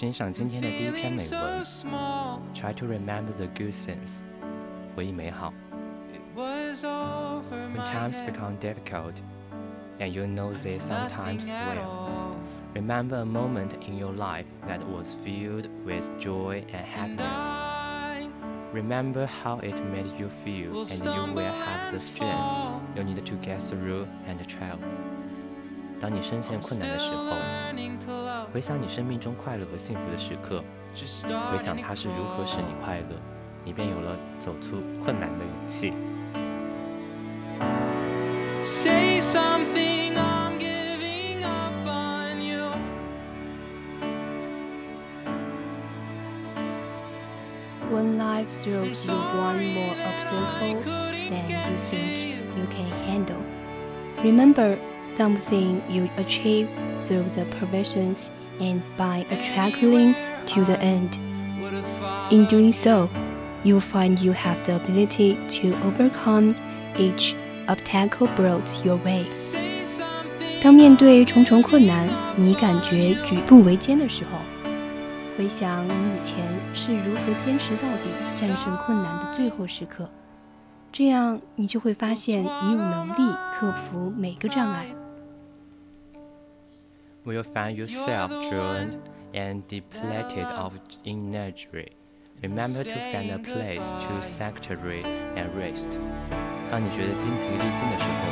欣赏今天的第一篇 feeling 美 so 文。 small. Try to remember the good things，回忆美好。 It was over When my times head. become difficult, and you know this sometimes Nothing at will. all. Remember a moment in your life that was filled with joy and And happiness. I Remember how it made you feel, will and you will stumble have the and strength fall. you need to get through and trial. 当你深陷 I'm 困难的时 still 候， learning to love. 回想你生命中快乐和幸福的时刻， Just 回想 starting 它 to 是如何使你 crawl. 快乐，你便有了走出困难的勇气。 Say something, I'm giving up on you. When life throws I'm you one sorry more that I obstacle couldn't than get you to think you. you can handle, remember something you achieve through the provisions and by attracting to the end. Would have In followed doing so, you'll find you have the ability to overcome each obstacle brought your way. Say something, 当面对重重困难，你感觉举步维艰的时候，回想你以前是如何坚持到底、战胜困难的最后时刻，这样你就会发现你有能力克服每个障碍。 When you find yourself drained and depleted of energy, remember to find a place to sanctuary and rest. 当你觉得精疲力尽的时候，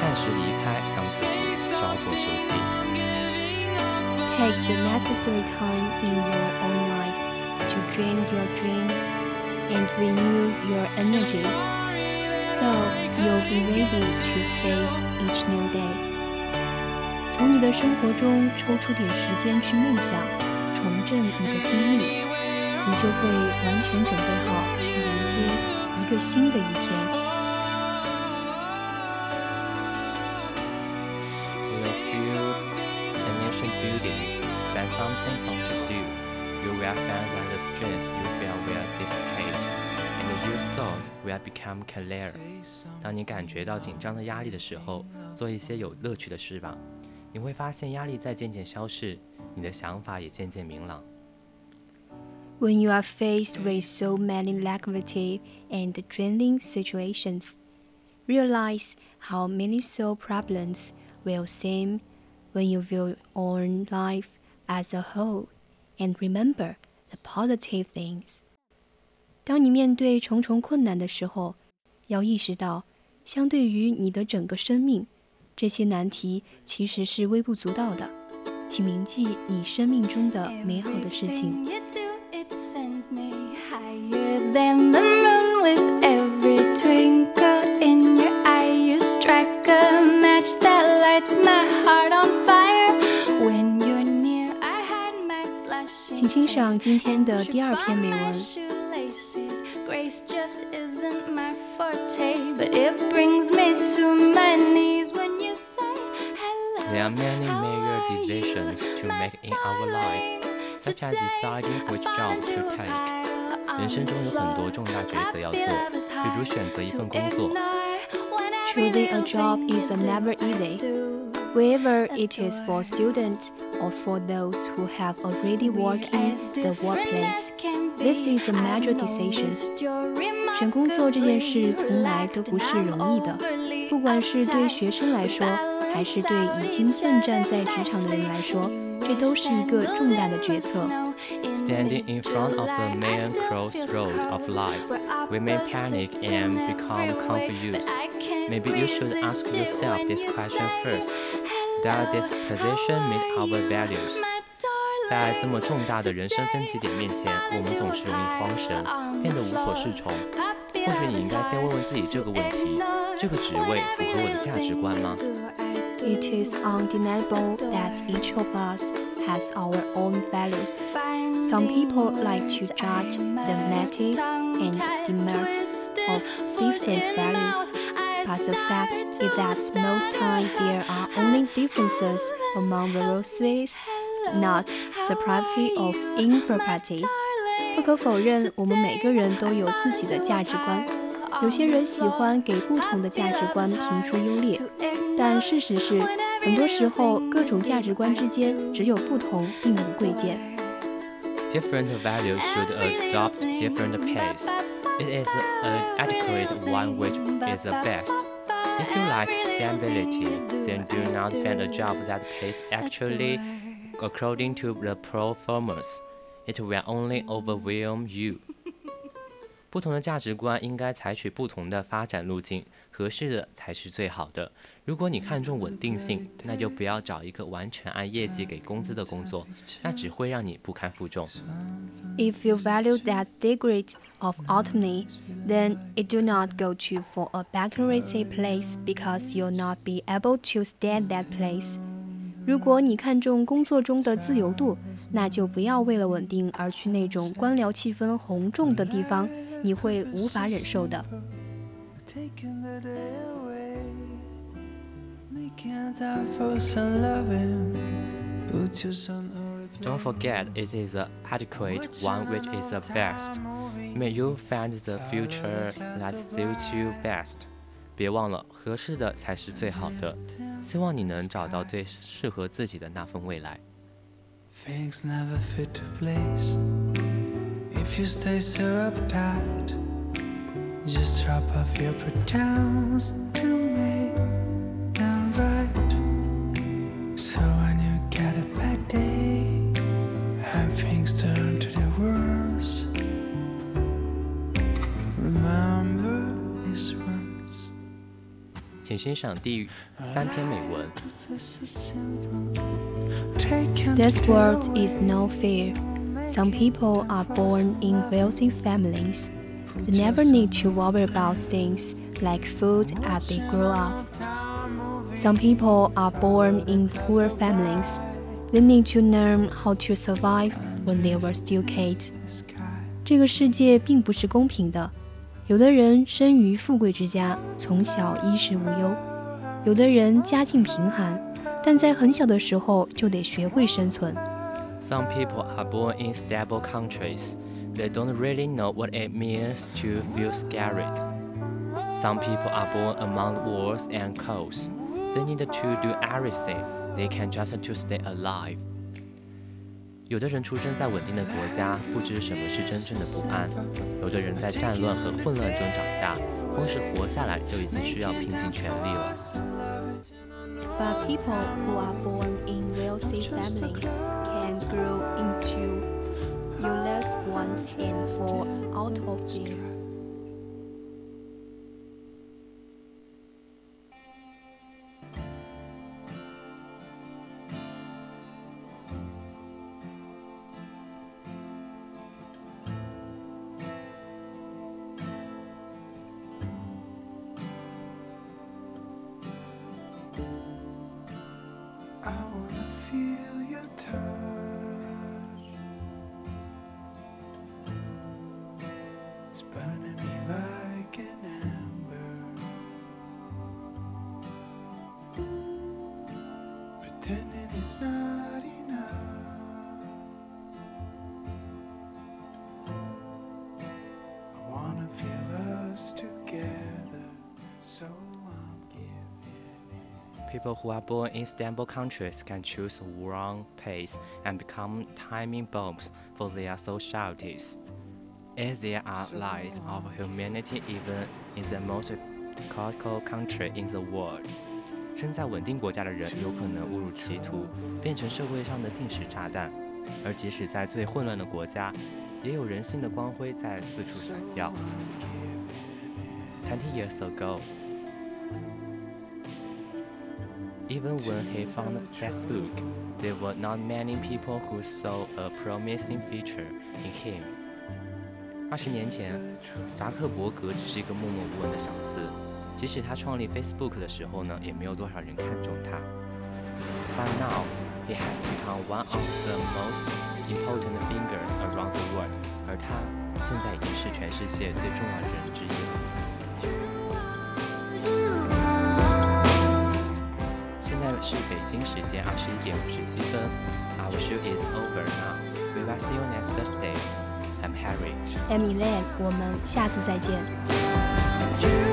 暂时离开，让自己稍作休息。 I'm giving up on Take the necessary time in your own life to dream your dreams and renew your energy, so you'll be ready to face each new day. 从你的生活中抽出点时间去梦想，重振你的精力，你就会完全准备好去迎接一个新的一天。You will feel a nation building, find something fun to do. You will find that the stress you feel will dissipate, and your thought will become clear. 当你感觉到紧张的压力的时候，做一些有乐趣的事吧，你会发现压力在渐渐消逝，你的想法也渐渐明朗。 When you are faced with so many negative and draining situations, realize how many soul problems will seem when you view on life as a whole and remember the positive things. 当你面对重重困难的时候，要意识到，相对于你的整个生命， 这些难题其实是微不足道的。请铭记你生命中的美好的事情。请欣赏今天的第二篇美文。Grace just isn't my forte, but it brings me to. There are many how major are you, decisions to my make in our life, darling? such as Today deciding I which job find to you a take. pile on 人生中有 the 很多 floor. 重大抉择要做， Happy love is 比如 hard 选择一 to 份工作。 ignore when every Truly, a little job thing is you never do, I easy. do. whether it is for students or for those who have already worked in the workplace. This is a major decision. 选工作这件事从来都不是容易的，不管是对学生来说， 还是对已经奋战在职场的人来说，这都是一个重大的决策。Standing in front of the main crossroad of life, we may panic and become confused. Maybe you should ask yourself this question first. Does this position meet our values? 在这么重大的人生分歧点面前，我们总是容易慌神，变得无所适从。或许你应该先问问自己这个问题：这个职位符合我的价值观吗 ？It is undeniable that each of us has our own values. Some people like to judge the merits and demerits of different values, but the fact is that most times there are only differences among the roses, not the property of impropriety. 不可否认，我们每个人都有自己的价值观。有些人喜欢给不同的价值观评出优劣， 但事实是，很多时候各种价值观之间只有不同，并无贵贱。Different values should adopt different pace. It is an adequate one which is the best. If you like stability, then do not find a job that pays actually according to the performance. It will only overwhelm you. 不同的价值观应该采取不同的发展路径，合适的才是最好的。如果你看重稳定性，那就不要找一个完全按业绩给工资的工作，那只会让你不堪负重。If you value that degree of autonomy, then it do not go to for a vacancy place because you'll not be able to stand that place. 如果你看重工作中的自由度，那就不要为了稳定而去那种官僚气氛浓重的地方。你会无法忍受的。Don't forget, it is the adequate one which is the best. May you find the future that suits you best. 别忘了，合适的才是最好的。希望你能找到最适合自己的那份未来。Things never fit to place. If you stay so uptight, just drop off your pretense to me and right. So when you get a bad day and things turn to the worst, remember these words. 请欣赏第三篇美文。This world is no fear. Some people are born in wealthy families. They never need to worry about things like food as they grow up. Some people are born in poor families. They need to learn how to survive when they were still kids. 这个世界并不是公平的，有的人生于富贵之家，从小衣食无忧；有的人家境贫寒，但在很小的时候就得学会生存。 some people are born in stable countries. They don't really know what it means to feel scared. Some people are born among wars and coals. They need to do everything they can just to stay alive. 有的人出生在稳定的国家，不知什么是真正的不安；有的人在战乱和混乱中长大，光是活下来就已经需要拼尽全力了。But people who are born in wealthy families grow into your last ones and fall out of them. It's not enough. I wanna feel us together, so I'm giving People who are born in stable countries can choose wrong pace and become timing bombs for their societies. As there are lies of humanity even in the most critical country in the world. 身在稳定国家的人有可能误入歧途，变成社会上的定时炸弹；而即使在最混乱的国家，也有人性的光辉在四处闪耀。Twenty years ago, even when he found Facebook, there were not many people who saw a promising future in him. 二十年前，扎克伯格只是一个默默无闻的小子，即使他创立 Facebook 的时候呢，也没有多少人看中他。But now, he has become one of the most important figures around the world. 而他现在已经是全世界最重要的人之一了。现在是北京时间二十一点五十七分。Our show is over now. We will see you next Thursday. I'm Harry. I'm Elaine，我们下次再见。You